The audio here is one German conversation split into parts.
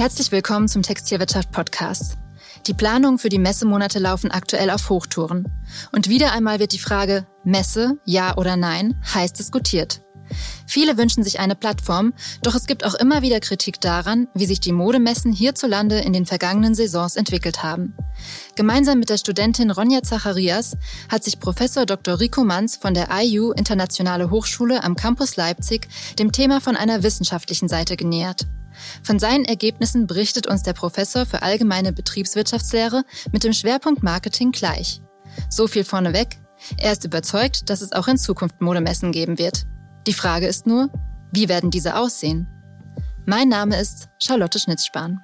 Herzlich willkommen zum Textilwirtschaft Podcast. Die Planungen für die Messemonate laufen aktuell auf Hochtouren. Und wieder einmal wird die Frage Messe, ja oder nein, heiß diskutiert. Viele wünschen sich eine Plattform, doch es gibt auch immer wieder Kritik daran, wie sich die Modemessen hierzulande in den vergangenen Saisons entwickelt haben. Gemeinsam mit der Studentin Ronja Zacharias hat sich Professor Dr. Rico Manz von der IU Internationale Hochschule am Campus Leipzig dem Thema von einer wissenschaftlichen Seite genähert. Von seinen Ergebnissen berichtet uns der Professor für allgemeine Betriebswirtschaftslehre mit dem Schwerpunkt Marketing gleich. So viel vorneweg. Er ist überzeugt, dass es auch in Zukunft Modemessen geben wird. Die Frage ist nur, wie werden diese aussehen? Mein Name ist Charlotte Schnitzspahn.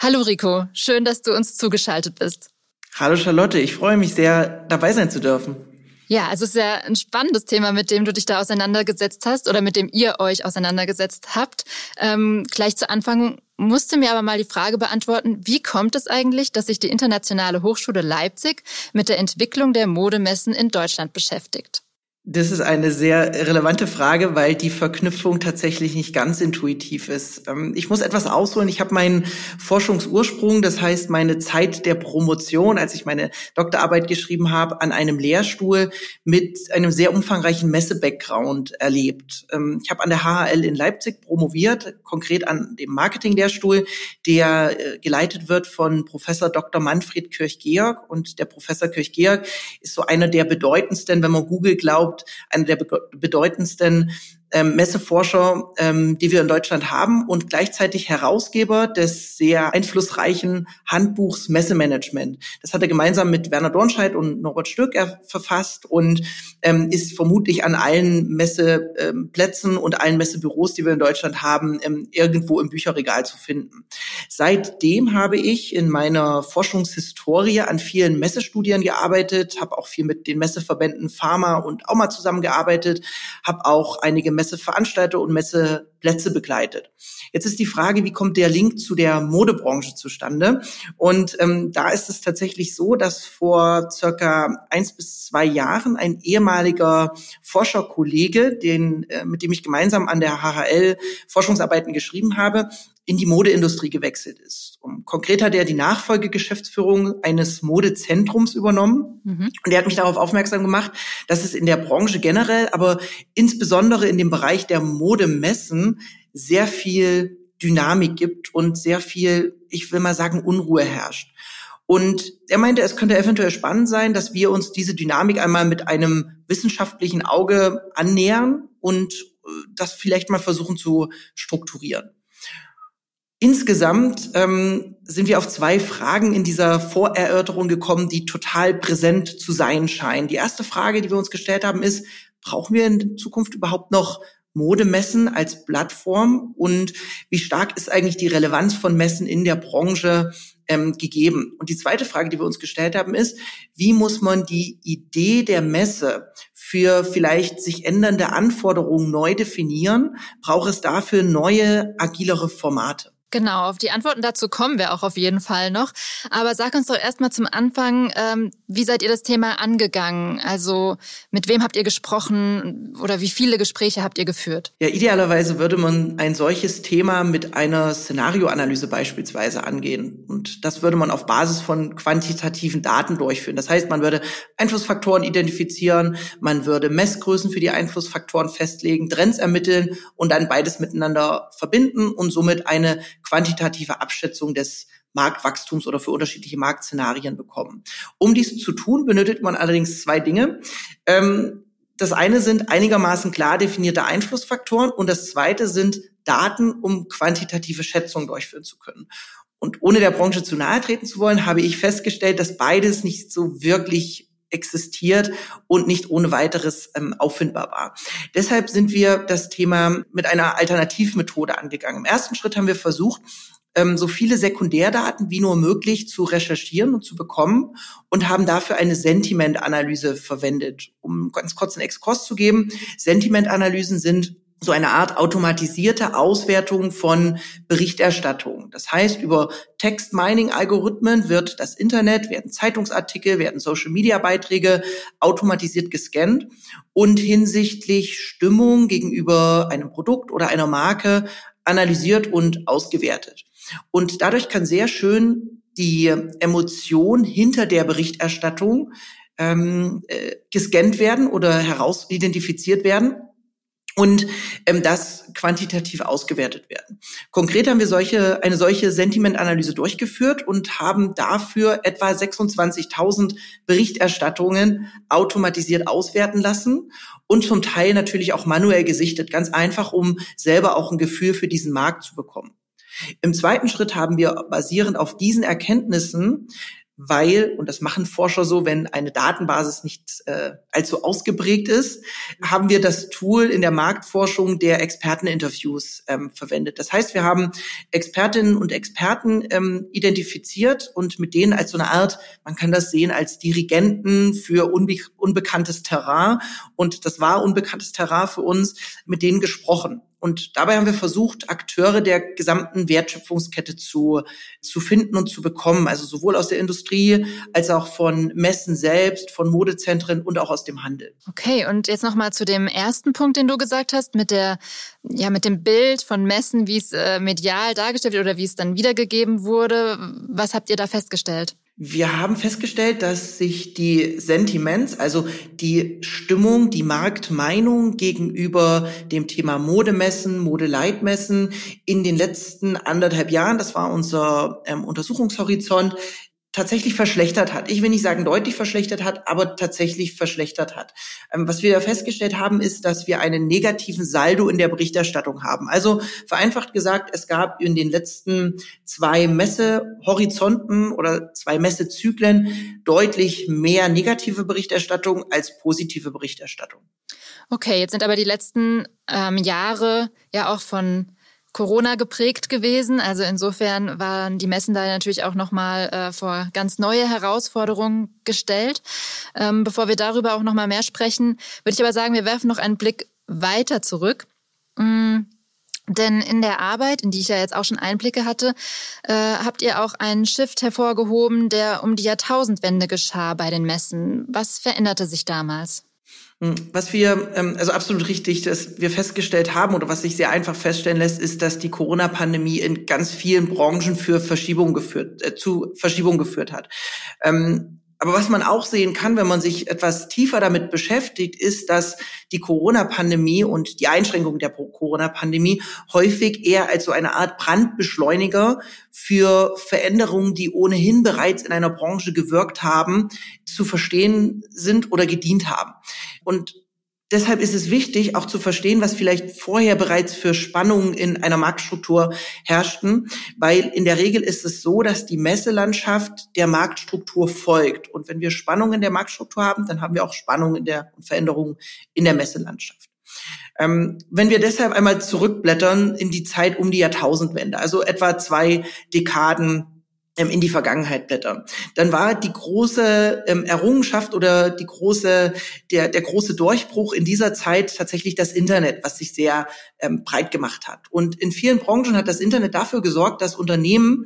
Hallo Rico, schön, dass du uns zugeschaltet bist. Hallo Charlotte, ich freue mich sehr, dabei sein zu dürfen. Ja, also es ist ja ein spannendes Thema, mit dem du dich da auseinandergesetzt hast oder mit dem ihr euch auseinandergesetzt habt. Ähm, gleich zu Anfang musste mir aber mal die Frage beantworten, wie kommt es eigentlich, dass sich die Internationale Hochschule Leipzig mit der Entwicklung der Modemessen in Deutschland beschäftigt? Das ist eine sehr relevante Frage, weil die Verknüpfung tatsächlich nicht ganz intuitiv ist. Ähm, ich muss etwas ausholen. Ich habe meinen Forschungsursprung, das heißt meine Zeit der Promotion, als ich meine Doktorarbeit geschrieben habe, an einem Lehrstuhl mit einem sehr umfangreichen Messe-Background erlebt. Ähm, ich habe an der HHL in Leipzig promoviert, konkret an dem Marketing-Lehrstuhl, der äh, geleitet wird von Professor Dr. Manfred Kirch-Georg. Und der Professor Kirch-Georg ist so einer der bedeutendsten, wenn man Google glaubt, überhaupt eine der bedeutendsten ähm, Messeforscher, ähm, die wir in Deutschland haben und gleichzeitig Herausgeber des sehr einflussreichen Handbuchs Messemanagement. Das hat er gemeinsam mit Werner Dornscheid und Norbert Stück verfasst und ähm, ist vermutlich an allen Messeplätzen und allen Messebüros, die wir in Deutschland haben, ähm, irgendwo im Bücherregal zu finden. Seitdem habe ich in meiner Forschungshistorie an vielen Messestudien gearbeitet, habe auch viel mit den Messeverbänden Pharma und Auma zusammengearbeitet, habe auch einige Messeveranstalter und Messeplätze begleitet. Jetzt ist die Frage, wie kommt der Link zu der Modebranche zustande? Und ähm, da ist es tatsächlich so, dass vor circa eins bis zwei Jahren ein ehemaliger Forscherkollege, den, äh, mit dem ich gemeinsam an der HHL Forschungsarbeiten geschrieben habe, in die Modeindustrie gewechselt ist. Um, konkret hat er die Nachfolgegeschäftsführung eines Modezentrums übernommen. Mhm. Und er hat mich darauf aufmerksam gemacht, dass es in der Branche generell, aber insbesondere in dem Bereich der Modemessen sehr viel Dynamik gibt und sehr viel, ich will mal sagen, Unruhe herrscht. Und er meinte, es könnte eventuell spannend sein, dass wir uns diese Dynamik einmal mit einem wissenschaftlichen Auge annähern und äh, das vielleicht mal versuchen zu strukturieren. Insgesamt ähm, sind wir auf zwei Fragen in dieser Vorerörterung gekommen, die total präsent zu sein scheinen. Die erste Frage, die wir uns gestellt haben, ist, brauchen wir in Zukunft überhaupt noch Modemessen als Plattform und wie stark ist eigentlich die Relevanz von Messen in der Branche ähm, gegeben? Und die zweite Frage, die wir uns gestellt haben, ist, wie muss man die Idee der Messe für vielleicht sich ändernde Anforderungen neu definieren? Braucht es dafür neue, agilere Formate? Genau, auf die Antworten dazu kommen wir auch auf jeden Fall noch. Aber sag uns doch erstmal zum Anfang, ähm, wie seid ihr das Thema angegangen? Also mit wem habt ihr gesprochen oder wie viele Gespräche habt ihr geführt? Ja, idealerweise würde man ein solches Thema mit einer Szenarioanalyse beispielsweise angehen. Und das würde man auf Basis von quantitativen Daten durchführen. Das heißt, man würde Einflussfaktoren identifizieren, man würde Messgrößen für die Einflussfaktoren festlegen, Trends ermitteln und dann beides miteinander verbinden und somit eine quantitative Abschätzung des Marktwachstums oder für unterschiedliche Marktszenarien bekommen. Um dies zu tun, benötigt man allerdings zwei Dinge. Ähm, das eine sind einigermaßen klar definierte Einflussfaktoren und das zweite sind Daten, um quantitative Schätzungen durchführen zu können. Und ohne der Branche zu nahe treten zu wollen, habe ich festgestellt, dass beides nicht so wirklich existiert und nicht ohne weiteres ähm, auffindbar war. Deshalb sind wir das Thema mit einer Alternativmethode angegangen. Im ersten Schritt haben wir versucht, ähm, so viele Sekundärdaten wie nur möglich zu recherchieren und zu bekommen und haben dafür eine Sentimentanalyse verwendet. Um ganz kurz einen Exkurs zu geben, Sentimentanalysen sind so eine Art automatisierte Auswertung von Berichterstattung. Das heißt, über Text-Mining-Algorithmen wird das Internet, werden Zeitungsartikel, werden Social-Media-Beiträge automatisiert gescannt und hinsichtlich Stimmung gegenüber einem Produkt oder einer Marke analysiert und ausgewertet. Und dadurch kann sehr schön die Emotion hinter der Berichterstattung ähm, äh, gescannt werden oder herausidentifiziert werden und ähm, das quantitativ ausgewertet werden. Konkret haben wir solche, eine solche Sentimentanalyse durchgeführt und haben dafür etwa 26.000 Berichterstattungen automatisiert auswerten lassen und zum Teil natürlich auch manuell gesichtet, ganz einfach, um selber auch ein Gefühl für diesen Markt zu bekommen. Im zweiten Schritt haben wir basierend auf diesen Erkenntnissen weil, und das machen Forscher so, wenn eine Datenbasis nicht äh, allzu ausgeprägt ist, haben wir das Tool in der Marktforschung der Experteninterviews ähm, verwendet. Das heißt, wir haben Expertinnen und Experten ähm, identifiziert und mit denen als so eine Art, man kann das sehen, als Dirigenten für unbe unbekanntes Terrain. Und das war unbekanntes Terrain für uns, mit denen gesprochen. Und dabei haben wir versucht, Akteure der gesamten Wertschöpfungskette zu, zu finden und zu bekommen. Also sowohl aus der Industrie als auch von Messen selbst, von Modezentren und auch aus dem Handel. Okay, und jetzt nochmal zu dem ersten Punkt, den du gesagt hast, mit der, ja, mit dem Bild von Messen, wie es äh, medial dargestellt wird oder wie es dann wiedergegeben wurde. Was habt ihr da festgestellt? Wir haben festgestellt, dass sich die Sentiments, also die Stimmung, die Marktmeinung gegenüber dem Thema Modemessen, Modeleitmessen in den letzten anderthalb Jahren, das war unser ähm, Untersuchungshorizont, tatsächlich verschlechtert hat. Ich will nicht sagen deutlich verschlechtert hat, aber tatsächlich verschlechtert hat. Ähm, was wir festgestellt haben, ist, dass wir einen negativen Saldo in der Berichterstattung haben. Also vereinfacht gesagt, es gab in den letzten zwei Messehorizonten oder zwei Messezyklen deutlich mehr negative Berichterstattung als positive Berichterstattung. Okay, jetzt sind aber die letzten ähm, Jahre ja auch von Corona geprägt gewesen. Also insofern waren die Messen da natürlich auch nochmal äh, vor ganz neue Herausforderungen gestellt. Ähm, bevor wir darüber auch nochmal mehr sprechen, würde ich aber sagen, wir werfen noch einen Blick weiter zurück. Mhm. Denn in der Arbeit, in die ich ja jetzt auch schon Einblicke hatte, äh, habt ihr auch einen Shift hervorgehoben, der um die Jahrtausendwende geschah bei den Messen. Was veränderte sich damals? Hm, was wir, ähm, also absolut richtig, dass wir festgestellt haben oder was sich sehr einfach feststellen lässt, ist, dass die Corona-Pandemie in ganz vielen Branchen für Verschiebung geführt, äh, zu Verschiebung geführt hat. Ähm, aber was man auch sehen kann, wenn man sich etwas tiefer damit beschäftigt, ist, dass die Corona-Pandemie und die Einschränkung der Corona-Pandemie häufig eher als so eine Art Brandbeschleuniger für Veränderungen, die ohnehin bereits in einer Branche gewirkt haben, zu verstehen sind oder gedient haben. Und Deshalb ist es wichtig, auch zu verstehen, was vielleicht vorher bereits für Spannungen in einer Marktstruktur herrschten, weil in der Regel ist es so, dass die Messelandschaft der Marktstruktur folgt. Und wenn wir Spannungen in der Marktstruktur haben, dann haben wir auch Spannungen in der Veränderungen in der Messelandschaft. Ähm, wenn wir deshalb einmal zurückblättern in die Zeit um die Jahrtausendwende, also etwa zwei Dekaden in die Vergangenheit blättern. Dann war die große ähm, Errungenschaft oder die große, der, der große Durchbruch in dieser Zeit tatsächlich das Internet, was sich sehr ähm, breit gemacht hat. Und in vielen Branchen hat das Internet dafür gesorgt, dass Unternehmen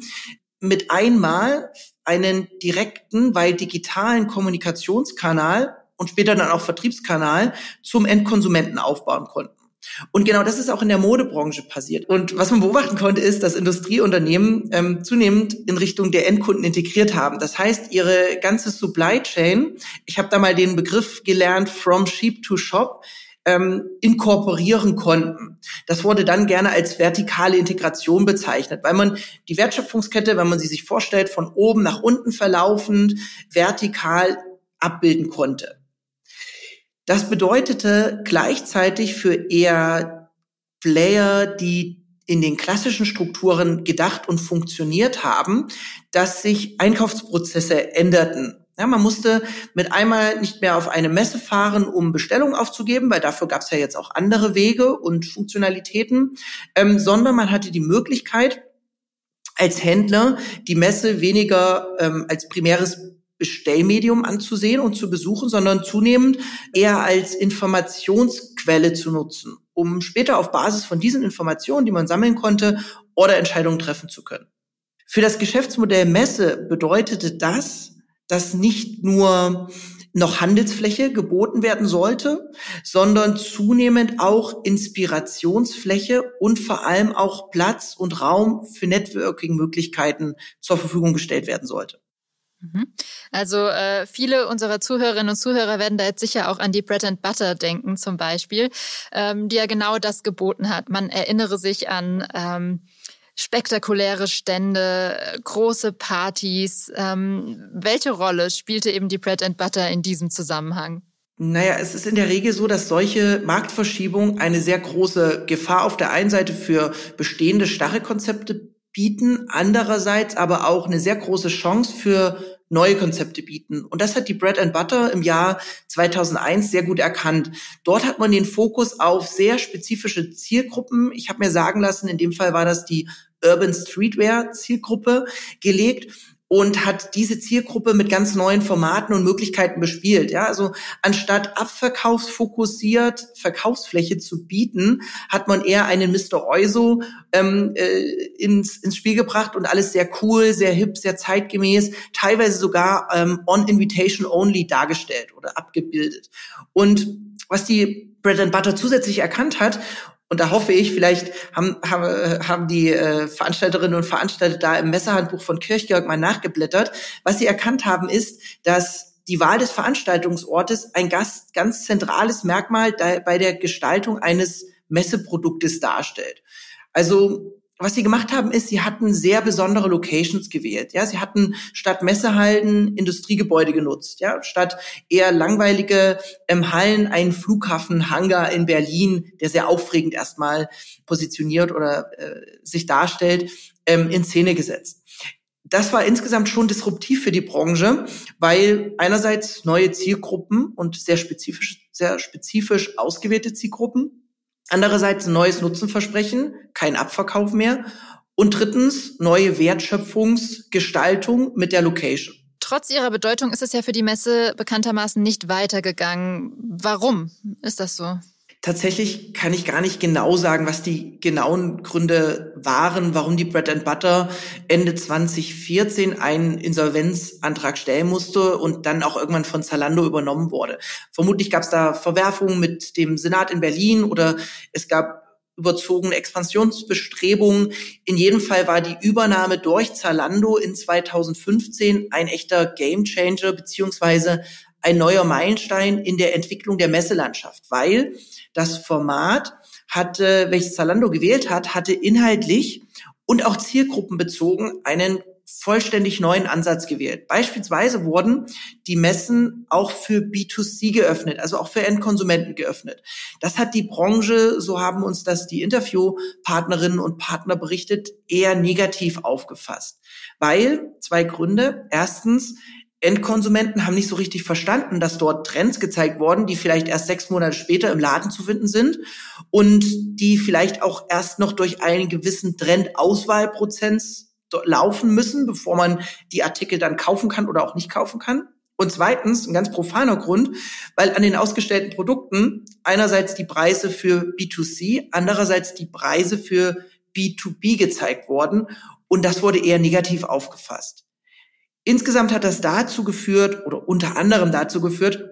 mit einmal einen direkten, weil digitalen Kommunikationskanal und später dann auch Vertriebskanal zum Endkonsumenten aufbauen konnten. Und genau das ist auch in der Modebranche passiert. Und was man beobachten konnte, ist, dass Industrieunternehmen ähm, zunehmend in Richtung der Endkunden integriert haben. Das heißt, ihre ganze Supply Chain, ich habe da mal den Begriff gelernt, from sheep to shop, ähm, inkorporieren konnten. Das wurde dann gerne als vertikale Integration bezeichnet, weil man die Wertschöpfungskette, wenn man sie sich vorstellt, von oben nach unten verlaufend vertikal abbilden konnte. Das bedeutete gleichzeitig für eher Player, die in den klassischen Strukturen gedacht und funktioniert haben, dass sich Einkaufsprozesse änderten. Ja, man musste mit einmal nicht mehr auf eine Messe fahren, um Bestellungen aufzugeben, weil dafür gab es ja jetzt auch andere Wege und Funktionalitäten, ähm, sondern man hatte die Möglichkeit, als Händler die Messe weniger ähm, als primäres Bestellmedium anzusehen und zu besuchen, sondern zunehmend eher als Informationsquelle zu nutzen, um später auf Basis von diesen Informationen, die man sammeln konnte, Orderentscheidungen treffen zu können. Für das Geschäftsmodell Messe bedeutete das, dass nicht nur noch Handelsfläche geboten werden sollte, sondern zunehmend auch Inspirationsfläche und vor allem auch Platz und Raum für Networking-Möglichkeiten zur Verfügung gestellt werden sollte. Mhm. Also äh, viele unserer Zuhörerinnen und Zuhörer werden da jetzt sicher auch an die Bread and Butter denken zum Beispiel, ähm, die ja genau das geboten hat. Man erinnere sich an ähm, spektakuläre Stände, große Partys. Ähm, welche Rolle spielte eben die Bread and Butter in diesem Zusammenhang? Naja, es ist in der Regel so, dass solche Marktverschiebungen eine sehr große Gefahr auf der einen Seite für bestehende starre Konzepte bieten, andererseits aber auch eine sehr große Chance für neue Konzepte bieten. Und das hat die Bread and Butter im Jahr 2001 sehr gut erkannt. Dort hat man den Fokus auf sehr spezifische Zielgruppen. Ich habe mir sagen lassen, in dem Fall war das die Urban Streetwear Zielgruppe gelegt und hat diese Zielgruppe mit ganz neuen Formaten und Möglichkeiten bespielt. Ja, also anstatt abverkaufsfokussiert Verkaufsfläche zu bieten, hat man eher einen Mr. Euso ähm, äh, ins, ins Spiel gebracht und alles sehr cool, sehr hip, sehr zeitgemäß, teilweise sogar ähm, on Invitation only dargestellt oder abgebildet. Und was die Bread and Butter zusätzlich erkannt hat und da hoffe ich, vielleicht haben, haben, haben die äh, Veranstalterinnen und Veranstalter da im Messehandbuch von Kirchgeorg mal nachgeblättert. Was sie erkannt haben, ist, dass die Wahl des Veranstaltungsortes ein ganz, ganz zentrales Merkmal bei der Gestaltung eines Messeproduktes darstellt. Also was sie gemacht haben, ist, sie hatten sehr besondere Locations gewählt. Ja, sie hatten statt Messehallen Industriegebäude genutzt. Ja, statt eher langweilige ähm, Hallen einen Flughafenhangar in Berlin, der sehr aufregend erstmal positioniert oder äh, sich darstellt, ähm, in Szene gesetzt. Das war insgesamt schon disruptiv für die Branche, weil einerseits neue Zielgruppen und sehr spezifisch, sehr spezifisch ausgewählte Zielgruppen Andererseits neues Nutzenversprechen, kein Abverkauf mehr. Und drittens neue Wertschöpfungsgestaltung mit der Location. Trotz ihrer Bedeutung ist es ja für die Messe bekanntermaßen nicht weitergegangen. Warum ist das so? Tatsächlich kann ich gar nicht genau sagen, was die genauen Gründe waren, warum die Bread and Butter Ende 2014 einen Insolvenzantrag stellen musste und dann auch irgendwann von Zalando übernommen wurde. Vermutlich gab es da Verwerfungen mit dem Senat in Berlin oder es gab überzogene Expansionsbestrebungen. In jedem Fall war die Übernahme durch Zalando in 2015 ein echter Gamechanger beziehungsweise ein neuer Meilenstein in der Entwicklung der Messelandschaft, weil das Format hatte, welches Zalando gewählt hat, hatte inhaltlich und auch zielgruppenbezogen einen vollständig neuen Ansatz gewählt. Beispielsweise wurden die Messen auch für B2C geöffnet, also auch für Endkonsumenten geöffnet. Das hat die Branche, so haben uns das die Interviewpartnerinnen und Partner berichtet, eher negativ aufgefasst. Weil zwei Gründe. Erstens, Endkonsumenten haben nicht so richtig verstanden, dass dort Trends gezeigt wurden, die vielleicht erst sechs Monate später im Laden zu finden sind und die vielleicht auch erst noch durch einen gewissen Trendauswahlprozess laufen müssen, bevor man die Artikel dann kaufen kann oder auch nicht kaufen kann. Und zweitens, ein ganz profaner Grund, weil an den ausgestellten Produkten einerseits die Preise für B2C, andererseits die Preise für B2B gezeigt wurden. Und das wurde eher negativ aufgefasst. Insgesamt hat das dazu geführt oder unter anderem dazu geführt,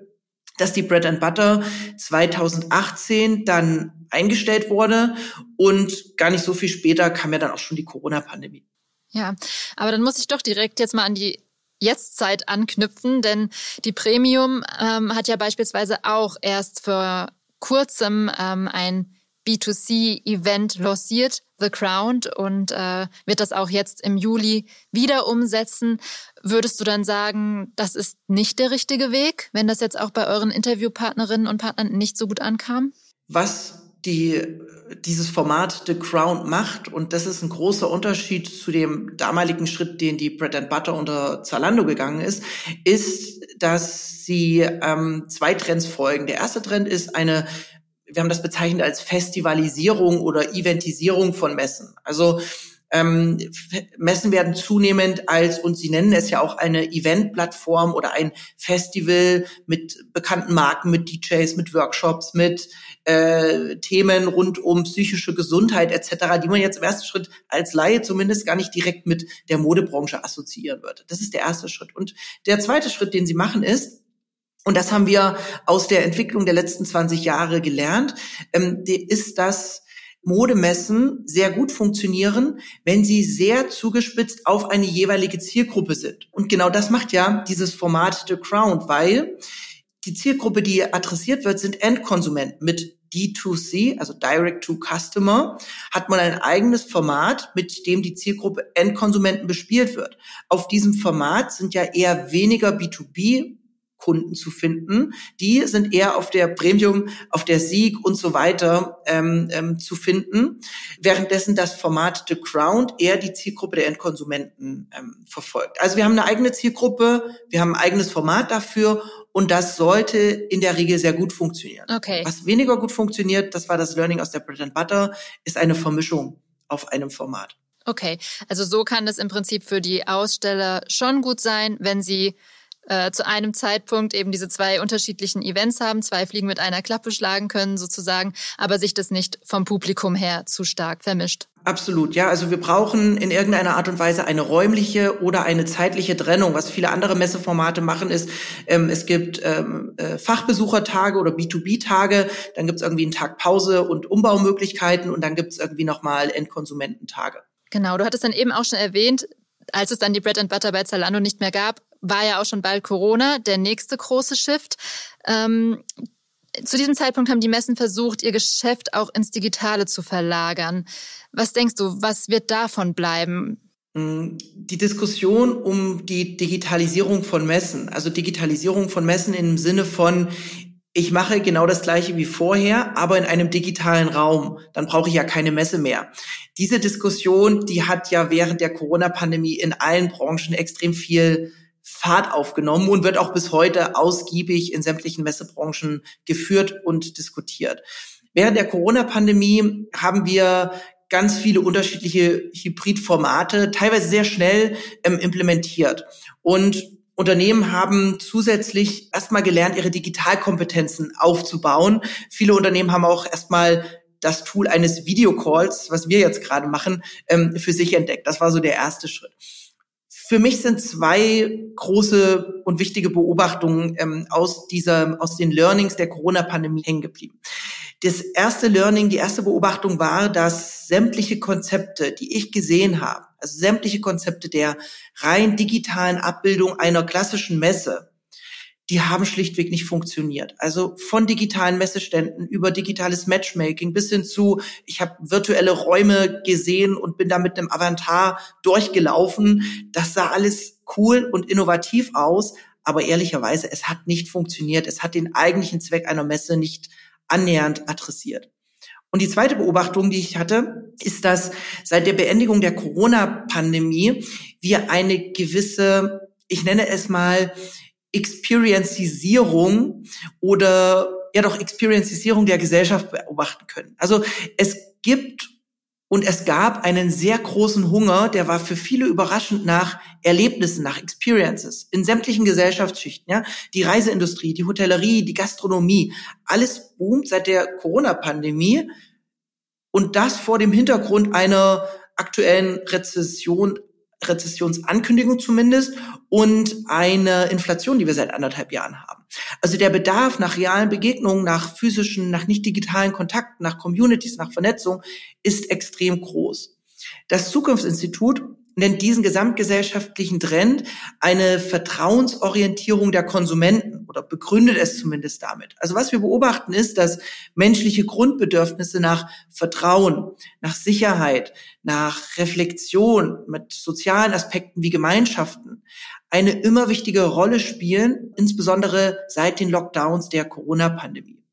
dass die Bread and Butter 2018 dann eingestellt wurde und gar nicht so viel später kam ja dann auch schon die Corona-Pandemie. Ja, aber dann muss ich doch direkt jetzt mal an die Jetztzeit anknüpfen, denn die Premium ähm, hat ja beispielsweise auch erst vor kurzem ähm, ein B2C-Event lanciert, The Crown, und äh, wird das auch jetzt im Juli wieder umsetzen. Würdest du dann sagen, das ist nicht der richtige Weg, wenn das jetzt auch bei euren Interviewpartnerinnen und Partnern nicht so gut ankam? Was die, dieses Format The Crown macht, und das ist ein großer Unterschied zu dem damaligen Schritt, den die Bread and Butter unter Zalando gegangen ist, ist, dass sie ähm, zwei Trends folgen. Der erste Trend ist eine wir haben das bezeichnet als Festivalisierung oder Eventisierung von Messen. Also ähm, Messen werden zunehmend als, und Sie nennen es ja auch eine Eventplattform oder ein Festival mit bekannten Marken, mit DJs, mit Workshops, mit äh, Themen rund um psychische Gesundheit etc., die man jetzt im ersten Schritt als Laie zumindest gar nicht direkt mit der Modebranche assoziieren würde. Das ist der erste Schritt. Und der zweite Schritt, den Sie machen, ist, und das haben wir aus der Entwicklung der letzten 20 Jahre gelernt, ähm, ist, dass Modemessen sehr gut funktionieren, wenn sie sehr zugespitzt auf eine jeweilige Zielgruppe sind. Und genau das macht ja dieses Format The Crown, weil die Zielgruppe, die adressiert wird, sind Endkonsumenten mit D2C, also Direct to Customer, hat man ein eigenes Format, mit dem die Zielgruppe Endkonsumenten bespielt wird. Auf diesem Format sind ja eher weniger B2B Kunden zu finden. Die sind eher auf der Premium, auf der Sieg und so weiter ähm, ähm, zu finden, währenddessen das Format The Crown eher die Zielgruppe der Endkonsumenten ähm, verfolgt. Also wir haben eine eigene Zielgruppe, wir haben ein eigenes Format dafür und das sollte in der Regel sehr gut funktionieren. Okay. Was weniger gut funktioniert, das war das Learning aus der Bread and Butter, ist eine Vermischung auf einem Format. Okay, also so kann das im Prinzip für die Aussteller schon gut sein, wenn sie äh, zu einem Zeitpunkt eben diese zwei unterschiedlichen Events haben, zwei Fliegen mit einer Klappe schlagen können sozusagen, aber sich das nicht vom Publikum her zu stark vermischt. Absolut, ja. Also wir brauchen in irgendeiner Art und Weise eine räumliche oder eine zeitliche Trennung. Was viele andere Messeformate machen, ist, ähm, es gibt ähm, äh, Fachbesuchertage oder B2B-Tage, dann gibt es irgendwie einen Tag Pause und Umbaumöglichkeiten und dann gibt es irgendwie nochmal Endkonsumententage. Genau, du hattest dann eben auch schon erwähnt, als es dann die Bread and Butter bei Zalando nicht mehr gab, war ja auch schon bald Corona, der nächste große Shift. Ähm, zu diesem Zeitpunkt haben die Messen versucht, ihr Geschäft auch ins Digitale zu verlagern. Was denkst du, was wird davon bleiben? Mm, die Diskussion um die Digitalisierung von Messen, also Digitalisierung von Messen im Sinne von, ich mache genau das gleiche wie vorher, aber in einem digitalen Raum. Dann brauche ich ja keine Messe mehr. Diese Diskussion, die hat ja während der Corona-Pandemie in allen Branchen extrem viel Fahrt aufgenommen und wird auch bis heute ausgiebig in sämtlichen Messebranchen geführt und diskutiert. Während der Corona-Pandemie haben wir ganz viele unterschiedliche Hybridformate, teilweise sehr schnell ähm, implementiert. Und Unternehmen haben zusätzlich erstmal gelernt, ihre Digitalkompetenzen aufzubauen. Viele Unternehmen haben auch erstmal das Tool eines Videocalls, was wir jetzt gerade machen, ähm, für sich entdeckt. Das war so der erste Schritt. Für mich sind zwei große und wichtige Beobachtungen ähm, aus dieser, aus den Learnings der Corona-Pandemie hängen geblieben. Das erste Learning, die erste Beobachtung war, dass sämtliche Konzepte, die ich gesehen habe, also sämtliche Konzepte der rein digitalen Abbildung einer klassischen Messe, die haben schlichtweg nicht funktioniert. Also von digitalen Messeständen über digitales Matchmaking bis hin zu, ich habe virtuelle Räume gesehen und bin da mit einem Avatar durchgelaufen. Das sah alles cool und innovativ aus, aber ehrlicherweise, es hat nicht funktioniert. Es hat den eigentlichen Zweck einer Messe nicht annähernd adressiert. Und die zweite Beobachtung, die ich hatte, ist, dass seit der Beendigung der Corona-Pandemie wir eine gewisse, ich nenne es mal, Experiencisierung oder ja doch Experiencisierung der Gesellschaft beobachten können. Also es gibt und es gab einen sehr großen Hunger, der war für viele überraschend nach Erlebnissen, nach Experiences in sämtlichen Gesellschaftsschichten. Ja, die Reiseindustrie, die Hotellerie, die Gastronomie, alles boomt seit der Corona-Pandemie und das vor dem Hintergrund einer aktuellen Rezession Rezessionsankündigung zumindest und eine Inflation, die wir seit anderthalb Jahren haben. Also der Bedarf nach realen Begegnungen, nach physischen, nach nicht digitalen Kontakten, nach Communities, nach Vernetzung ist extrem groß. Das Zukunftsinstitut nennt diesen gesamtgesellschaftlichen Trend eine Vertrauensorientierung der Konsumenten oder begründet es zumindest damit. Also was wir beobachten ist, dass menschliche Grundbedürfnisse nach Vertrauen, nach Sicherheit, nach Reflexion mit sozialen Aspekten wie Gemeinschaften eine immer wichtige Rolle spielen, insbesondere seit den Lockdowns der Corona-Pandemie.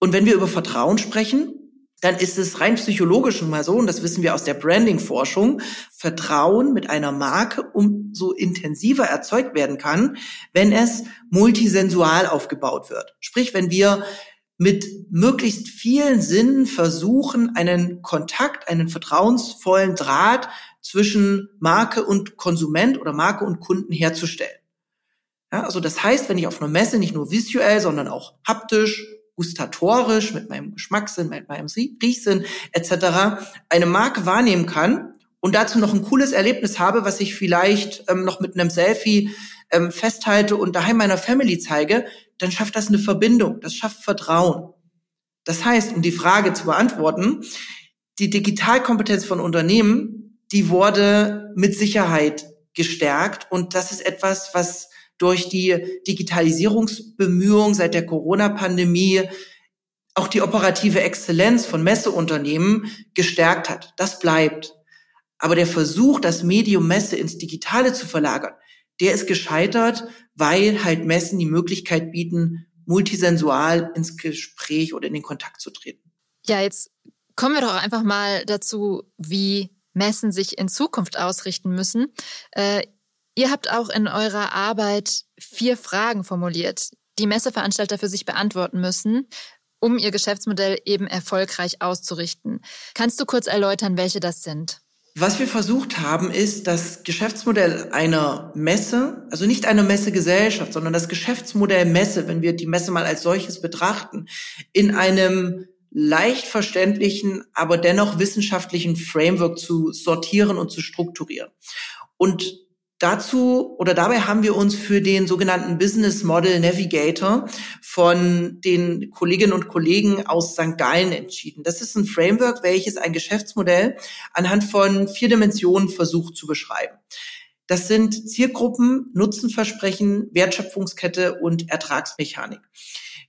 Und wenn wir über Vertrauen sprechen, dann ist es rein psychologisch nun mal so, und das wissen wir aus der Branding-Forschung, Vertrauen mit einer Marke umso intensiver erzeugt werden kann, wenn es multisensual aufgebaut wird. Sprich, wenn wir mit möglichst vielen Sinnen versuchen, einen Kontakt, einen vertrauensvollen Draht zwischen Marke und Konsument oder Marke und Kunden herzustellen. Ja, also das heißt, wenn ich auf einer Messe nicht nur visuell, sondern auch haptisch, gustatorisch, mit meinem Geschmackssinn, mit meinem Riechsinn etc. eine Marke wahrnehmen kann und dazu noch ein cooles Erlebnis habe, was ich vielleicht ähm, noch mit einem Selfie ähm, festhalte und daheim meiner Family zeige, dann schafft das eine Verbindung, das schafft Vertrauen. Das heißt, um die Frage zu beantworten, die Digitalkompetenz von Unternehmen, die wurde mit Sicherheit gestärkt und das ist etwas, was durch die Digitalisierungsbemühungen seit der Corona-Pandemie auch die operative Exzellenz von Messeunternehmen gestärkt hat. Das bleibt. Aber der Versuch, das Medium Messe ins Digitale zu verlagern, der ist gescheitert, weil halt Messen die Möglichkeit bieten, multisensual ins Gespräch oder in den Kontakt zu treten. Ja, jetzt kommen wir doch einfach mal dazu, wie Messen sich in Zukunft ausrichten müssen. Äh, ihr habt auch in eurer Arbeit vier Fragen formuliert, die Messeveranstalter für sich beantworten müssen, um ihr Geschäftsmodell eben erfolgreich auszurichten. Kannst du kurz erläutern, welche das sind? Was wir versucht haben, ist das Geschäftsmodell einer Messe, also nicht einer Messegesellschaft, sondern das Geschäftsmodell Messe, wenn wir die Messe mal als solches betrachten, in einem leicht verständlichen, aber dennoch wissenschaftlichen Framework zu sortieren und zu strukturieren. Und Dazu oder dabei haben wir uns für den sogenannten Business Model Navigator von den Kolleginnen und Kollegen aus St. Gallen entschieden. Das ist ein Framework, welches ein Geschäftsmodell anhand von vier Dimensionen versucht zu beschreiben. Das sind Zielgruppen, Nutzenversprechen, Wertschöpfungskette und Ertragsmechanik.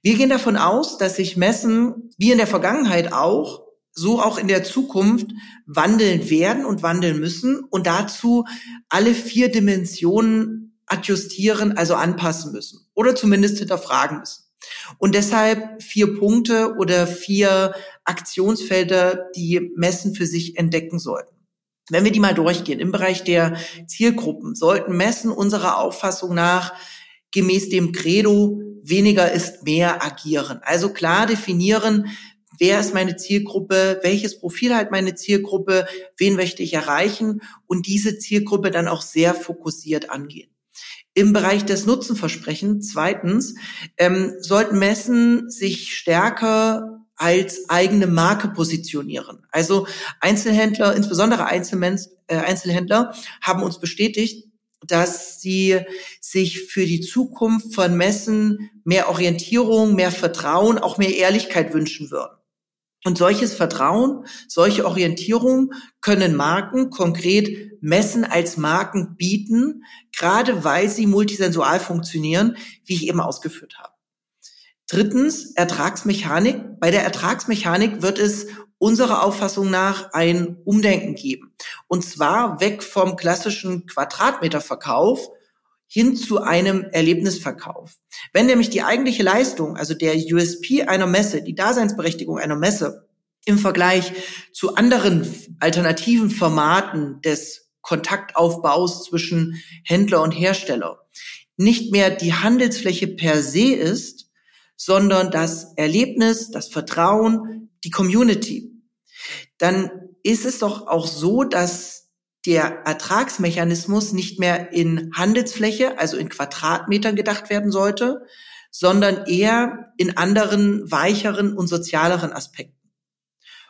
Wir gehen davon aus, dass sich Messen, wie in der Vergangenheit auch, so auch in der Zukunft wandeln werden und wandeln müssen und dazu alle vier Dimensionen adjustieren, also anpassen müssen oder zumindest hinterfragen müssen. Und deshalb vier Punkte oder vier Aktionsfelder, die Messen für sich entdecken sollten. Wenn wir die mal durchgehen, im Bereich der Zielgruppen sollten Messen unserer Auffassung nach gemäß dem Credo weniger ist mehr agieren. Also klar definieren, wer ist meine Zielgruppe, welches Profil hat meine Zielgruppe, wen möchte ich erreichen und diese Zielgruppe dann auch sehr fokussiert angehen. Im Bereich des Nutzenversprechens, zweitens, ähm, sollten Messen sich stärker als eigene Marke positionieren. Also Einzelhändler, insbesondere Einzelmensch, äh, Einzelhändler, haben uns bestätigt, dass sie sich für die Zukunft von Messen mehr Orientierung, mehr Vertrauen, auch mehr Ehrlichkeit wünschen würden. Und solches Vertrauen, solche Orientierung können Marken konkret Messen als Marken bieten, gerade weil sie multisensual funktionieren, wie ich eben ausgeführt habe. Drittens, Ertragsmechanik. Bei der Ertragsmechanik wird es unserer Auffassung nach ein Umdenken geben. Und zwar weg vom klassischen Quadratmeterverkauf hin zu einem Erlebnisverkauf. Wenn nämlich die eigentliche Leistung, also der USP einer Messe, die Daseinsberechtigung einer Messe im Vergleich zu anderen alternativen Formaten des Kontaktaufbaus zwischen Händler und Hersteller nicht mehr die Handelsfläche per se ist, sondern das Erlebnis, das Vertrauen, die Community, dann ist es doch auch so, dass der Ertragsmechanismus nicht mehr in Handelsfläche, also in Quadratmetern gedacht werden sollte, sondern eher in anderen, weicheren und sozialeren Aspekten.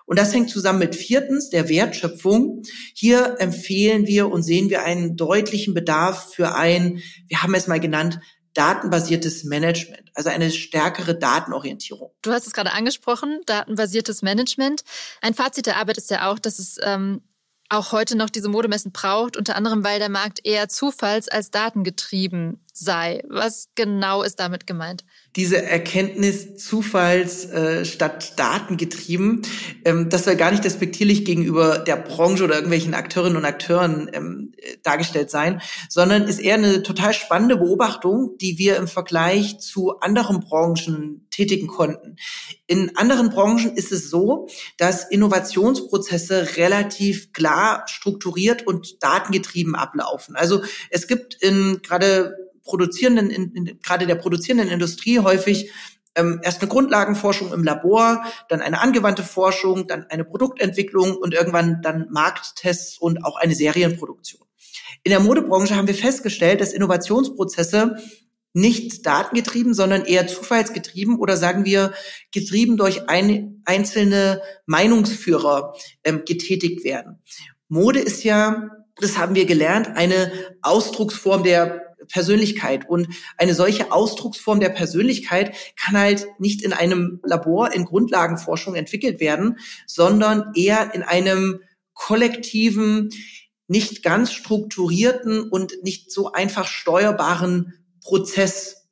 Und das hängt zusammen mit viertens, der Wertschöpfung. Hier empfehlen wir und sehen wir einen deutlichen Bedarf für ein, wir haben es mal genannt, datenbasiertes Management, also eine stärkere Datenorientierung. Du hast es gerade angesprochen, datenbasiertes Management. Ein Fazit der Arbeit ist ja auch, dass es ähm, auch heute noch diese Modemessen braucht, unter anderem weil der Markt eher zufalls- als datengetrieben sei. Was genau ist damit gemeint? Diese Erkenntnis Zufalls äh, statt Datengetrieben, ähm, das soll gar nicht despektierlich gegenüber der Branche oder irgendwelchen Akteurinnen und Akteuren ähm, dargestellt sein, sondern ist eher eine total spannende Beobachtung, die wir im Vergleich zu anderen Branchen tätigen konnten. In anderen Branchen ist es so, dass Innovationsprozesse relativ klar strukturiert und datengetrieben ablaufen. Also es gibt in gerade produzierenden, in, in, gerade der produzierenden Industrie häufig ähm, erst eine Grundlagenforschung im Labor, dann eine angewandte Forschung, dann eine Produktentwicklung und irgendwann dann Markttests und auch eine Serienproduktion. In der Modebranche haben wir festgestellt, dass Innovationsprozesse nicht datengetrieben, sondern eher zufallsgetrieben oder sagen wir getrieben durch ein, einzelne Meinungsführer ähm, getätigt werden. Mode ist ja, das haben wir gelernt, eine Ausdrucksform der Persönlichkeit. Und eine solche Ausdrucksform der Persönlichkeit kann halt nicht in einem Labor in Grundlagenforschung entwickelt werden, sondern eher in einem kollektiven, nicht ganz strukturierten und nicht so einfach steuerbaren Prozess.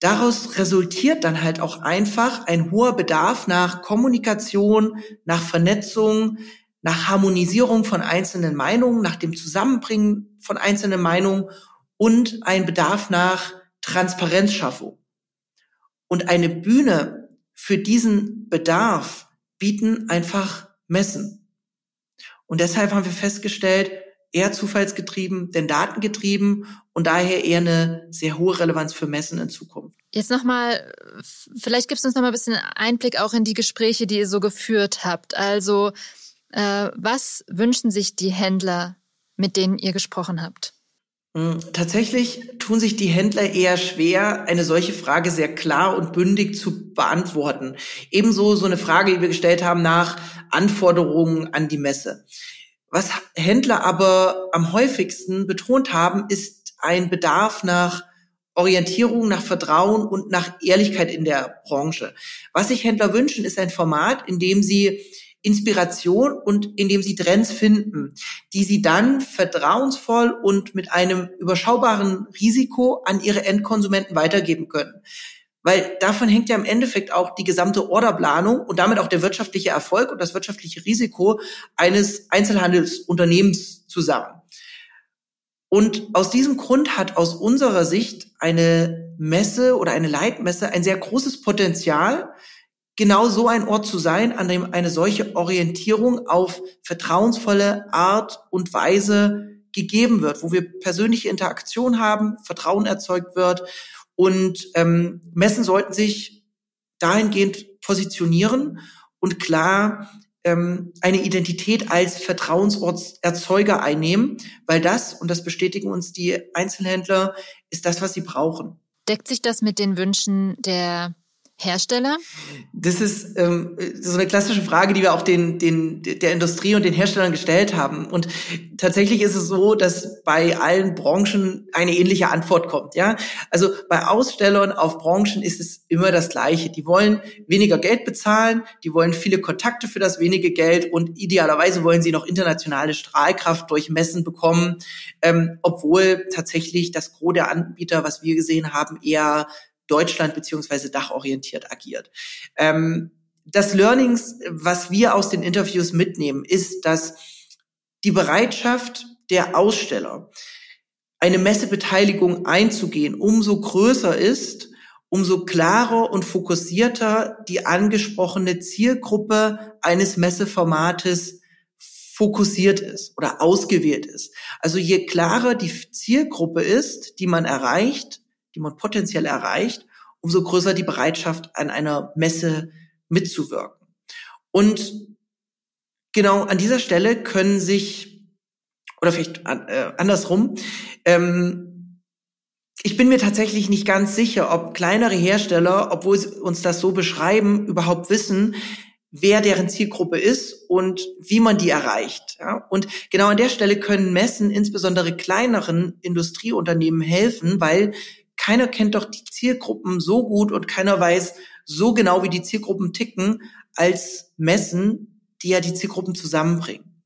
Daraus resultiert dann halt auch einfach ein hoher Bedarf nach Kommunikation, nach Vernetzung, nach Harmonisierung von einzelnen Meinungen, nach dem Zusammenbringen von einzelnen Meinungen und ein Bedarf nach Transparenzschaffung. Und eine Bühne für diesen Bedarf bieten einfach Messen. Und deshalb haben wir festgestellt, eher zufallsgetrieben, denn datengetrieben und daher eher eine sehr hohe Relevanz für Messen in Zukunft. Jetzt nochmal, vielleicht gibst du uns nochmal ein bisschen Einblick auch in die Gespräche, die ihr so geführt habt. Also, äh, was wünschen sich die Händler, mit denen ihr gesprochen habt? Hm, tatsächlich tun sich die Händler eher schwer, eine solche Frage sehr klar und bündig zu beantworten. Ebenso so eine Frage, die wir gestellt haben nach Anforderungen an die Messe. Was Händler aber am häufigsten betont haben, ist ein Bedarf nach Orientierung, nach Vertrauen und nach Ehrlichkeit in der Branche. Was sich Händler wünschen, ist ein Format, in dem sie Inspiration und indem sie Trends finden, die sie dann vertrauensvoll und mit einem überschaubaren Risiko an ihre Endkonsumenten weitergeben können. Weil davon hängt ja im Endeffekt auch die gesamte Orderplanung und damit auch der wirtschaftliche Erfolg und das wirtschaftliche Risiko eines Einzelhandelsunternehmens zusammen. Und aus diesem Grund hat aus unserer Sicht eine Messe oder eine Leitmesse ein sehr großes Potenzial, genau so ein Ort zu sein, an dem eine solche Orientierung auf vertrauensvolle Art und Weise gegeben wird, wo wir persönliche Interaktion haben, Vertrauen erzeugt wird und ähm, Messen sollten sich dahingehend positionieren und klar ähm, eine Identität als Vertrauensortserzeuger einnehmen, weil das, und das bestätigen uns die Einzelhändler, ist das, was sie brauchen. Deckt sich das mit den Wünschen der Hersteller? Das ist ähm, so eine klassische Frage, die wir auch den, den, der Industrie und den Herstellern gestellt haben. Und tatsächlich ist es so, dass bei allen Branchen eine ähnliche Antwort kommt. Ja, also bei Ausstellern auf Branchen ist es immer das Gleiche. Die wollen weniger Geld bezahlen, die wollen viele Kontakte für das wenige Geld und idealerweise wollen sie noch internationale Strahlkraft durch Messen bekommen, ähm, obwohl tatsächlich das Gros der Anbieter, was wir gesehen haben, eher Deutschland beziehungsweise dachorientiert agiert. Ähm, das Learnings, was wir aus den Interviews mitnehmen, ist, dass die Bereitschaft der Aussteller, eine Messebeteiligung einzugehen, umso größer ist, umso klarer und fokussierter die angesprochene Zielgruppe eines Messeformates fokussiert ist oder ausgewählt ist. Also je klarer die Zielgruppe ist, die man erreicht, die man potenziell erreicht, umso größer die Bereitschaft, an einer Messe mitzuwirken. Und genau an dieser Stelle können sich, oder vielleicht äh, andersrum, ähm, ich bin mir tatsächlich nicht ganz sicher, ob kleinere Hersteller, obwohl sie uns das so beschreiben, überhaupt wissen, wer deren Zielgruppe ist und wie man die erreicht. Ja? Und genau an der Stelle können Messen insbesondere kleineren Industrieunternehmen helfen, weil keiner kennt doch die Zielgruppen so gut und keiner weiß so genau, wie die Zielgruppen ticken, als Messen, die ja die Zielgruppen zusammenbringen.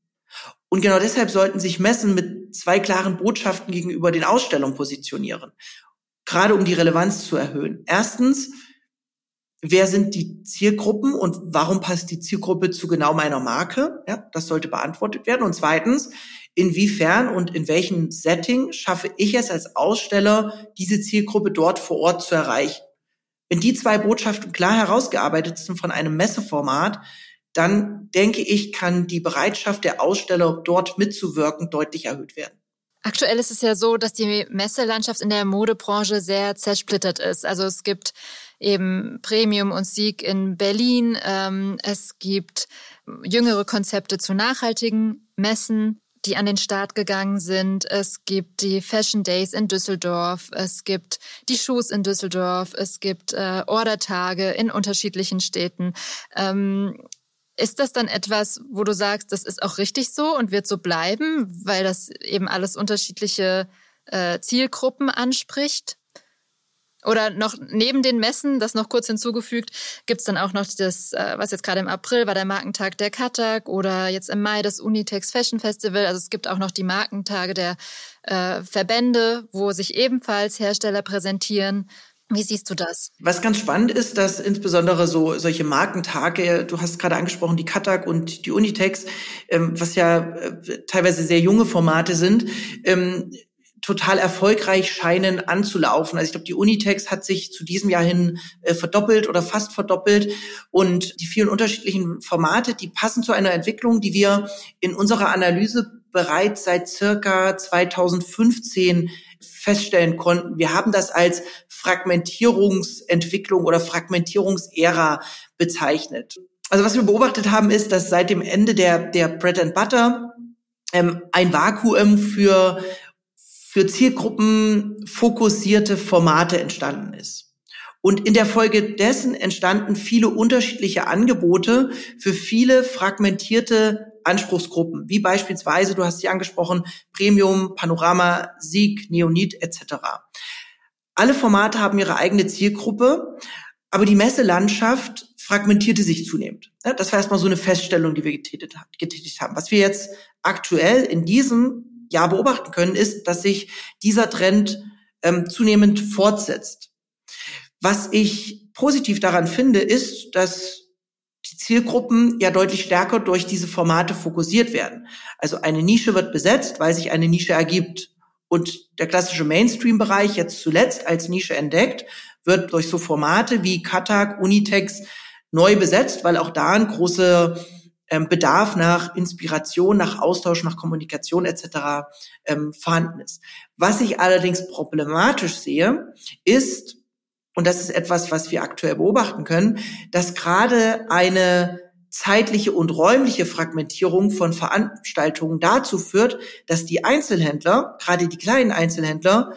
Und genau deshalb sollten sich Messen mit zwei klaren Botschaften gegenüber den Ausstellungen positionieren, gerade um die Relevanz zu erhöhen. Erstens, wer sind die Zielgruppen und warum passt die Zielgruppe zu genau meiner Marke? Ja, das sollte beantwortet werden. Und zweitens, inwiefern und in welchem Setting schaffe ich es als Aussteller, diese Zielgruppe dort vor Ort zu erreichen. Wenn die zwei Botschaften klar herausgearbeitet sind von einem Messeformat, dann denke ich, kann die Bereitschaft der Aussteller, dort mitzuwirken, deutlich erhöht werden. Aktuell ist es ja so, dass die Messelandschaft in der Modebranche sehr zersplittert ist. Also es gibt eben Premium und Sieg in Berlin. Ähm, es gibt jüngere Konzepte zu nachhaltigen Messen die an den Start gegangen sind. Es gibt die Fashion Days in Düsseldorf. Es gibt die Shoes in Düsseldorf. Es gibt äh, Ordertage in unterschiedlichen Städten. Ähm, Ist das dann etwas, wo du sagst, das ist auch richtig so und wird so bleiben, weil das eben alles unterschiedliche äh, Zielgruppen anspricht? Oder noch neben den Messen, das noch kurz hinzugefügt, gibt's dann auch noch das, äh, was jetzt gerade im April war, der Markentag der Katak oder jetzt im Mai das Unitex Fashion Festival. Also es gibt auch noch die Markentage der äh, Verbände, wo sich ebenfalls Hersteller präsentieren. Wie siehst du das? Was ganz spannend ist, dass insbesondere so solche Markentage, du hast gerade angesprochen, die Katak und die Unitex, ähm, was ja äh, teilweise sehr junge Formate sind, ähm, total erfolgreich scheinen anzulaufen. Also ich glaube, die Unitex hat sich zu diesem Jahr hin äh, verdoppelt oder fast verdoppelt. Und die vielen unterschiedlichen Formate, die passen zu einer Entwicklung, die wir in unserer Analyse bereits seit circa 2015 feststellen konnten. Wir haben das als Fragmentierungsentwicklung oder Fragmentierungsära bezeichnet. Also was wir beobachtet haben, ist, dass seit dem Ende der, der Bread and Butter ähm, ein Vakuum für für Zielgruppen fokussierte Formate entstanden ist. Und in der Folge dessen entstanden viele unterschiedliche Angebote für viele fragmentierte Anspruchsgruppen, wie beispielsweise, du hast sie angesprochen, Premium, Panorama, Sieg, Neonit etc. Alle Formate haben ihre eigene Zielgruppe, aber die Messelandschaft fragmentierte sich zunehmend. Das war erstmal so eine Feststellung, die wir getätigt haben. Was wir jetzt aktuell in diesem Jahr beobachten können, ist, dass sich dieser Trend ähm, zunehmend fortsetzt. Was ich positiv daran finde, ist, dass die Zielgruppen ja deutlich stärker durch diese Formate fokussiert werden. Also eine Nische wird besetzt, weil sich eine Nische ergibt. Und der klassische Mainstream-Bereich jetzt zuletzt als Nische entdeckt, wird durch so Formate wie Katak, Unitex neu besetzt, weil auch da ein großer ähm, Bedarf nach Inspiration, nach Austausch, nach Kommunikation etc. Ähm, vorhanden ist. Was ich allerdings problematisch sehe, ist, und das ist etwas, was wir aktuell beobachten können, dass gerade eine zeitliche und räumliche Fragmentierung von Veranstaltungen dazu führt, dass die Einzelhändler, gerade die kleinen Einzelhändler,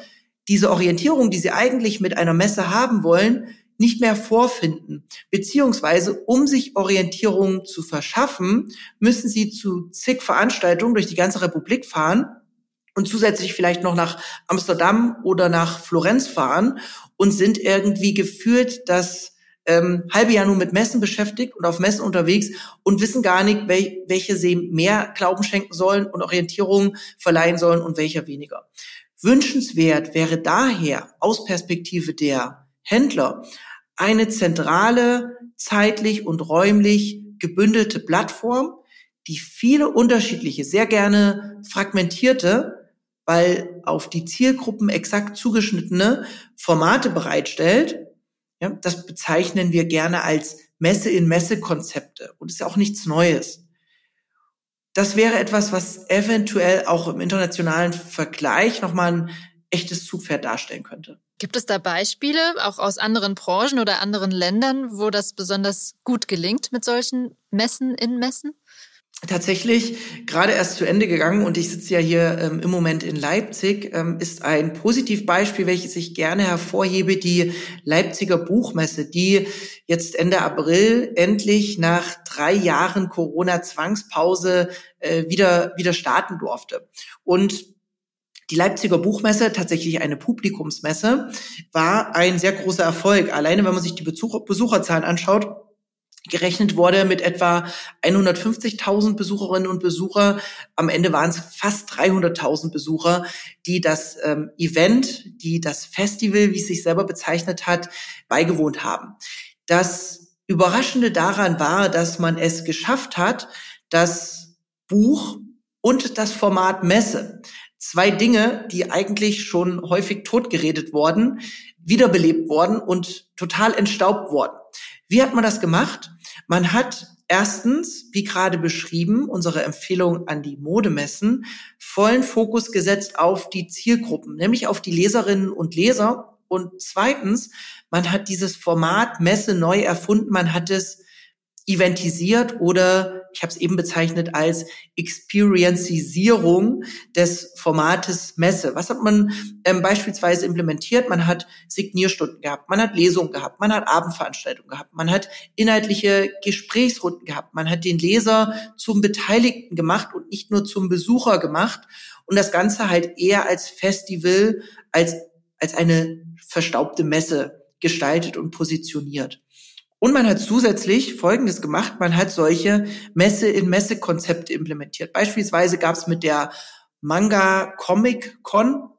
diese Orientierung, die sie eigentlich mit einer Messe haben wollen, nicht mehr vorfinden. Beziehungsweise, um sich Orientierung zu verschaffen, müssen sie zu zig Veranstaltungen durch die ganze Republik fahren und zusätzlich vielleicht noch nach Amsterdam oder nach Florenz fahren und sind irgendwie gefühlt das ähm, halbe Jahr nur mit Messen beschäftigt und auf Messen unterwegs und wissen gar nicht, wel welche sie mehr Glauben schenken sollen und Orientierung verleihen sollen und welcher weniger. Wünschenswert wäre daher aus Perspektive der Händler eine zentrale, zeitlich und räumlich gebündelte Plattform, die viele unterschiedliche, sehr gerne fragmentierte, weil auf die Zielgruppen exakt zugeschnittene Formate bereitstellt. Ja, das bezeichnen wir gerne als Messe-in-Messe-Konzepte und ist ja auch nichts Neues. Das wäre etwas, was eventuell auch im internationalen Vergleich nochmal ein echtes Zugpferd darstellen könnte. Gibt es da Beispiele, auch aus anderen Branchen oder anderen Ländern, wo das besonders gut gelingt mit solchen Messen in Messen? Tatsächlich gerade erst zu Ende gegangen und ich sitze ja hier ähm, im Moment in Leipzig, ähm, ist ein Positivbeispiel, welches ich gerne hervorhebe, die Leipziger Buchmesse, die jetzt Ende April endlich nach drei Jahren Corona-Zwangspause äh, wieder, wieder starten durfte. Und die Leipziger Buchmesse, tatsächlich eine Publikumsmesse, war ein sehr großer Erfolg. Alleine, wenn man sich die Besucher, Besucherzahlen anschaut, gerechnet wurde mit etwa 150.000 Besucherinnen und Besucher. Am Ende waren es fast 300.000 Besucher, die das ähm, Event, die das Festival, wie es sich selber bezeichnet hat, beigewohnt haben. Das Überraschende daran war, dass man es geschafft hat, das Buch und das Format Messe zwei Dinge, die eigentlich schon häufig totgeredet worden, wiederbelebt worden und total entstaubt worden. Wie hat man das gemacht? Man hat erstens, wie gerade beschrieben, unsere Empfehlung an die Modemessen, vollen Fokus gesetzt auf die Zielgruppen, nämlich auf die Leserinnen und Leser. Und zweitens, man hat dieses Format Messe neu erfunden, man hat es eventisiert oder ich habe es eben bezeichnet als Experiencisierung des Formates Messe. Was hat man ähm, beispielsweise implementiert? Man hat Signierstunden gehabt, man hat Lesungen gehabt, man hat Abendveranstaltungen gehabt, man hat inhaltliche Gesprächsrunden gehabt, man hat den Leser zum Beteiligten gemacht und nicht nur zum Besucher gemacht und das Ganze halt eher als Festival, als, als eine verstaubte Messe gestaltet und positioniert. Und man hat zusätzlich Folgendes gemacht, man hat solche Messe-in-Messe-Konzepte implementiert. Beispielsweise gab es mit der Manga Comic Con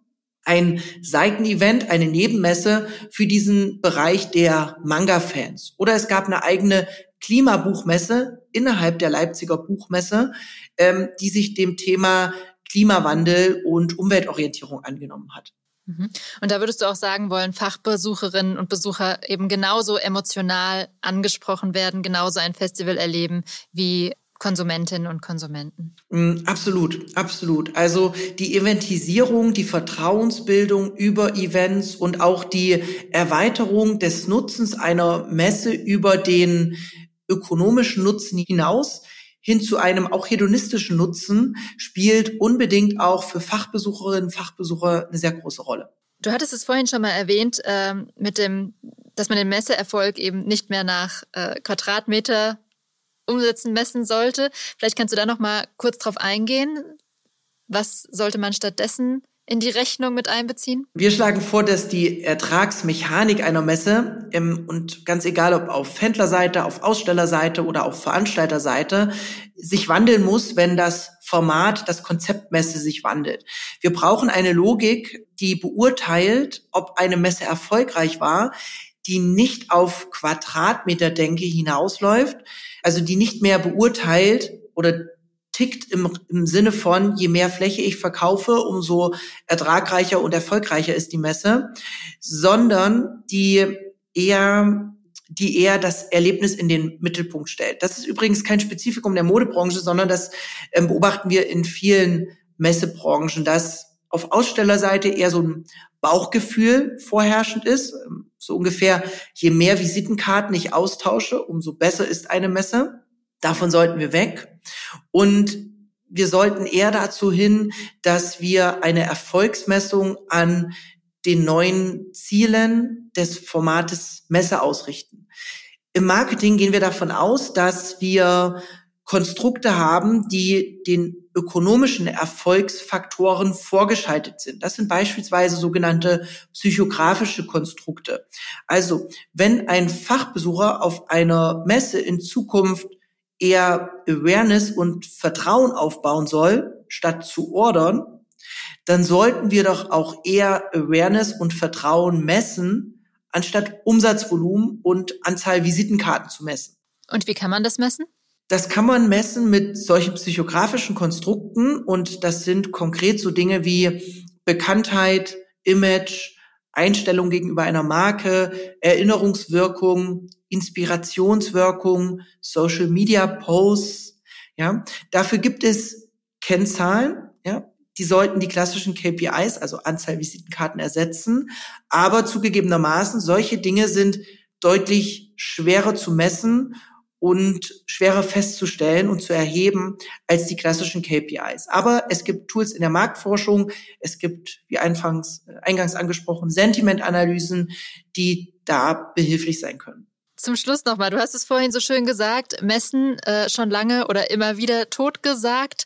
ein Seitenevent, eine Nebenmesse für diesen Bereich der Manga-Fans. Oder es gab eine eigene Klimabuchmesse innerhalb der Leipziger Buchmesse, ähm, die sich dem Thema Klimawandel und Umweltorientierung angenommen hat. Mhm. Und da würdest du auch sagen wollen, Fachbesucherinnen und Besucher eben genauso emotional angesprochen werden, genauso ein Festival erleben wie Konsumentinnen und Konsumenten. Mm, absolut, absolut. Also die Eventisierung, die Vertrauensbildung über Events und auch die Erweiterung des Nutzens einer Messe über den ökonomischen Nutzen hinaus hin zu einem auch hedonistischen Nutzen spielt unbedingt auch für Fachbesucherinnen und Fachbesucher eine sehr große Rolle. Du hattest es vorhin schon mal erwähnt, ähm, mit dem, dass man den Messeerfolg eben nicht mehr nach äh, Quadratmeter umsetzen messen sollte. Vielleicht kannst du da noch mal kurz drauf eingehen. Was sollte man stattdessen in die Rechnung mit einbeziehen? Wir schlagen vor, dass die Ertragsmechanik einer Messe ähm, und ganz egal ob auf Händlerseite, auf Ausstellerseite oder auf Veranstalterseite sich wandeln muss, wenn das Format, das Konzept Messe sich wandelt. Wir brauchen eine Logik, die beurteilt, ob eine Messe erfolgreich war, die nicht auf Quadratmeterdenke hinausläuft, also die nicht mehr beurteilt oder tickt im, im Sinne von, je mehr Fläche ich verkaufe, umso ertragreicher und erfolgreicher ist die Messe, sondern die eher die eher das Erlebnis in den Mittelpunkt stellt. Das ist übrigens kein Spezifikum der Modebranche, sondern das ähm, beobachten wir in vielen Messebranchen, dass auf Ausstellerseite eher so ein Bauchgefühl vorherrschend ist. So ungefähr, je mehr Visitenkarten ich austausche, umso besser ist eine Messe. Davon sollten wir weg. Und wir sollten eher dazu hin, dass wir eine Erfolgsmessung an den neuen Zielen des Formates Messe ausrichten. Im Marketing gehen wir davon aus, dass wir Konstrukte haben, die den ökonomischen Erfolgsfaktoren vorgeschaltet sind. Das sind beispielsweise sogenannte psychografische Konstrukte. Also, wenn ein Fachbesucher auf einer Messe in Zukunft eher Awareness und Vertrauen aufbauen soll, statt zu ordern, dann sollten wir doch auch eher Awareness und Vertrauen messen, anstatt Umsatzvolumen und Anzahl Visitenkarten zu messen. Und wie kann man das messen? Das kann man messen mit solchen psychografischen Konstrukten und das sind konkret so Dinge wie Bekanntheit, Image, Einstellung gegenüber einer Marke, Erinnerungswirkung, Inspirationswirkung, Social Media Posts, ja. Dafür gibt es Kennzahlen, ja. Die sollten die klassischen KPIs, also Anzahl Visitenkarten ersetzen. Aber zugegebenermaßen, solche Dinge sind deutlich schwerer zu messen und schwerer festzustellen und zu erheben als die klassischen KPIs. Aber es gibt Tools in der Marktforschung, es gibt, wie eingangs, eingangs angesprochen, Sentimentanalysen, die da behilflich sein können. Zum Schluss nochmal, du hast es vorhin so schön gesagt, Messen äh, schon lange oder immer wieder tot gesagt.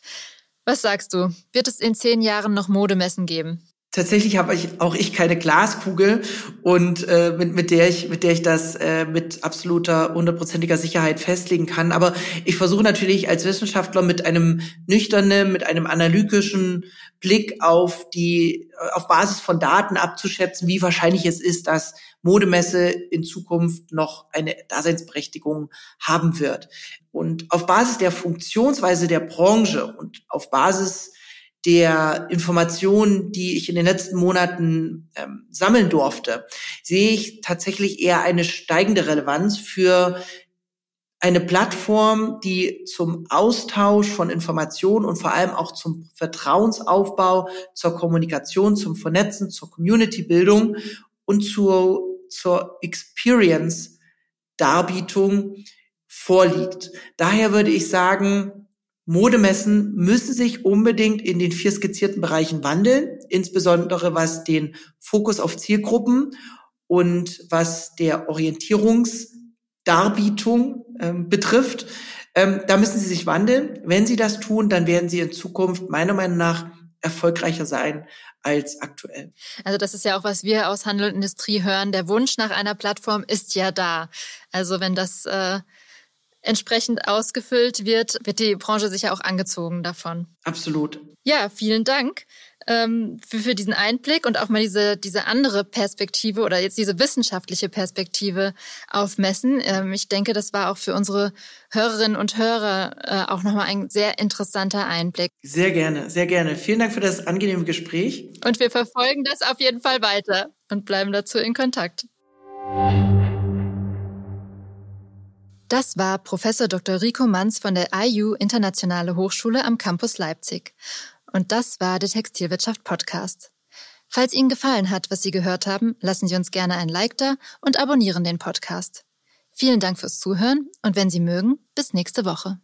Was sagst du? Wird es in zehn Jahren noch Modemessen geben? Tatsächlich habe ich auch ich keine Glaskugel und äh, mit, mit der ich mit der ich das äh, mit absoluter hundertprozentiger Sicherheit festlegen kann. Aber ich versuche natürlich als Wissenschaftler mit einem nüchternen, mit einem analytischen Blick auf die auf Basis von Daten abzuschätzen, wie wahrscheinlich es ist, dass Modemesse in Zukunft noch eine Daseinsberechtigung haben wird. Und auf Basis der Funktionsweise der Branche und auf Basis der Informationen, die ich in den letzten Monaten ähm, sammeln durfte, sehe ich tatsächlich eher eine steigende Relevanz für eine Plattform, die zum Austausch von Informationen und vor allem auch zum Vertrauensaufbau, zur Kommunikation, zum Vernetzen, zur Community-Bildung und zur, zur Experience-Darbietung vorliegt. Daher würde ich sagen, Modemessen müssen sich unbedingt in den vier skizzierten Bereichen wandeln, insbesondere was den Fokus auf Zielgruppen und was der Orientierungsdarbietung ähm, betrifft. Ähm, da müssen sie sich wandeln. Wenn sie das tun, dann werden sie in Zukunft meiner Meinung nach erfolgreicher sein als aktuell. Also das ist ja auch, was wir aus Handel und Industrie hören. Der Wunsch nach einer Plattform ist ja da. Also wenn das äh, entsprechend ausgefüllt wird, wird die Branche sicher auch angezogen davon. Absolut. Ja, vielen Dank ähm, für, für diesen Einblick und auch mal diese, diese andere Perspektive oder jetzt diese wissenschaftliche Perspektive auf Messen. Ähm, ich denke, das war auch für unsere Hörerinnen und Hörer äh, auch nochmal ein sehr interessanter Einblick. Sehr gerne, sehr gerne. Vielen Dank für das angenehme Gespräch. Und wir verfolgen das auf jeden Fall weiter und bleiben dazu in Kontakt. Das war Professor Dr. Rico Manz von der IU Internationale Hochschule am Campus Leipzig. Und das war der Textilwirtschaft Podcast. Falls Ihnen gefallen hat, was Sie gehört haben, lassen Sie uns gerne ein Like da und abonnieren den Podcast. Vielen Dank fürs Zuhören und wenn Sie mögen, bis nächste Woche.